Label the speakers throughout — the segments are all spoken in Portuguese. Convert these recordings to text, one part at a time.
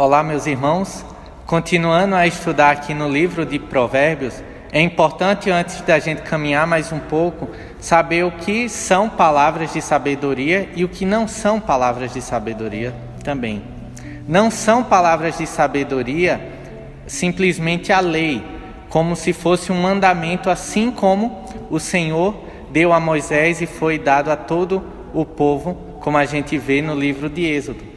Speaker 1: Olá, meus irmãos. Continuando a estudar aqui no livro de Provérbios, é importante, antes da gente caminhar mais um pouco, saber o que são palavras de sabedoria e o que não são palavras de sabedoria também. Não são palavras de sabedoria simplesmente a lei, como se fosse um mandamento, assim como o Senhor deu a Moisés e foi dado a todo o povo, como a gente vê no livro de Êxodo.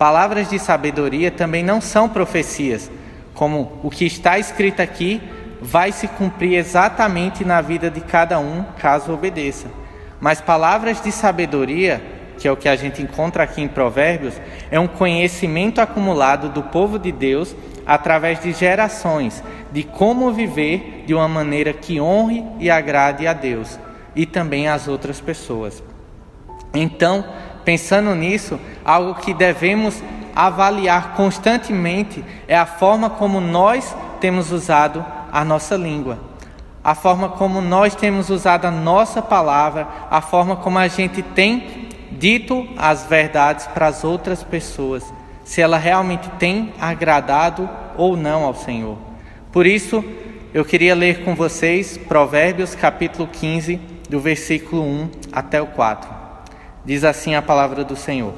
Speaker 1: Palavras de sabedoria também não são profecias, como o que está escrito aqui vai se cumprir exatamente na vida de cada um, caso obedeça. Mas palavras de sabedoria, que é o que a gente encontra aqui em Provérbios, é um conhecimento acumulado do povo de Deus através de gerações, de como viver de uma maneira que honre e agrade a Deus e também às outras pessoas. Então, pensando nisso, algo que devemos avaliar constantemente é a forma como nós temos usado a nossa língua, a forma como nós temos usado a nossa palavra, a forma como a gente tem dito as verdades para as outras pessoas, se ela realmente tem agradado ou não ao Senhor. Por isso, eu queria ler com vocês Provérbios capítulo 15, do versículo 1 até o 4. Diz assim a palavra do Senhor: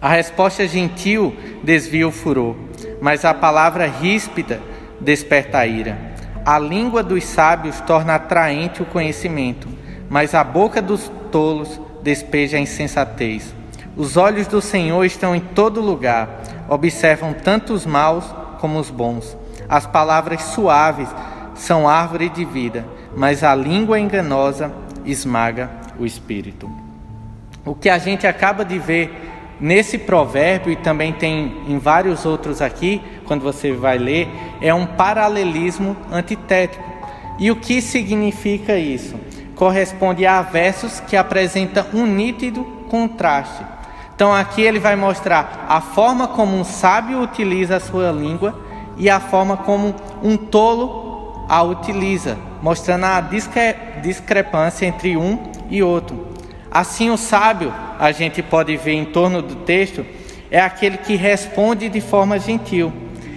Speaker 1: A resposta gentil desvia o furor, mas a palavra ríspida desperta a ira. A língua dos sábios torna atraente o conhecimento, mas a boca dos tolos despeja a insensatez. Os olhos do Senhor estão em todo lugar, observam tanto os maus como os bons. As palavras suaves são árvore de vida, mas a língua enganosa esmaga o espírito. O que a gente acaba de ver nesse provérbio e também tem em vários outros aqui, quando você vai ler, é um paralelismo antitético. E o que significa isso? Corresponde a versos que apresentam um nítido contraste. Então aqui ele vai mostrar a forma como um sábio utiliza a sua língua e a forma como um tolo a utiliza, mostrando a discre discrepância entre um e outro. Assim, o sábio, a gente pode ver em torno do texto, é aquele que responde de forma gentil.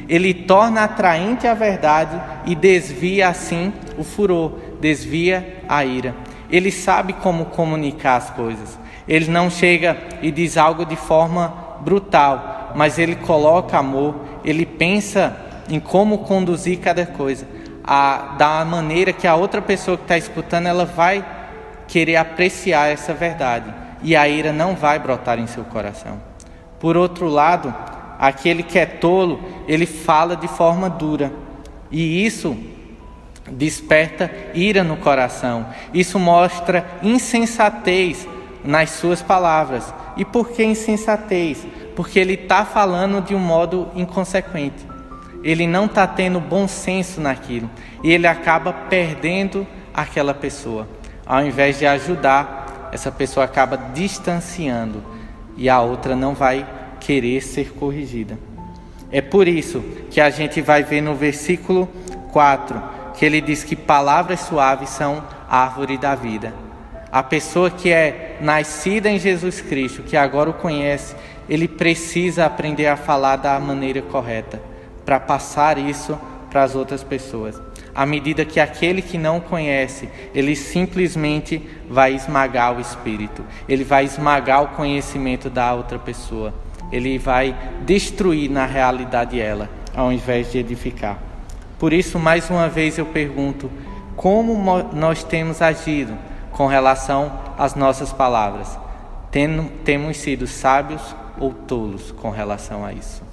Speaker 1: Ele torna atraente a verdade e desvia assim o furor, desvia a ira. Ele sabe como comunicar as coisas. Ele não chega e diz algo de forma brutal, mas ele coloca amor, ele pensa em como conduzir cada coisa, a, da maneira que a outra pessoa que está escutando ela vai querer apreciar essa verdade e a ira não vai brotar em seu coração. Por outro lado, aquele que é tolo, ele fala de forma dura e isso desperta ira no coração. Isso mostra insensatez nas suas palavras. E por que insensatez? Porque ele está falando de um modo inconsequente. Ele não está tendo bom senso naquilo e ele acaba perdendo aquela pessoa ao invés de ajudar, essa pessoa acaba distanciando e a outra não vai querer ser corrigida. É por isso que a gente vai ver no versículo 4 que ele diz que palavras suaves são árvore da vida. A pessoa que é nascida em Jesus Cristo, que agora o conhece, ele precisa aprender a falar da maneira correta para passar isso para as outras pessoas à medida que aquele que não conhece, ele simplesmente vai esmagar o espírito, ele vai esmagar o conhecimento da outra pessoa, ele vai destruir na realidade ela, ao invés de edificar. Por isso, mais uma vez eu pergunto: como nós temos agido com relação às nossas palavras? Temos sido sábios ou tolos com relação a isso?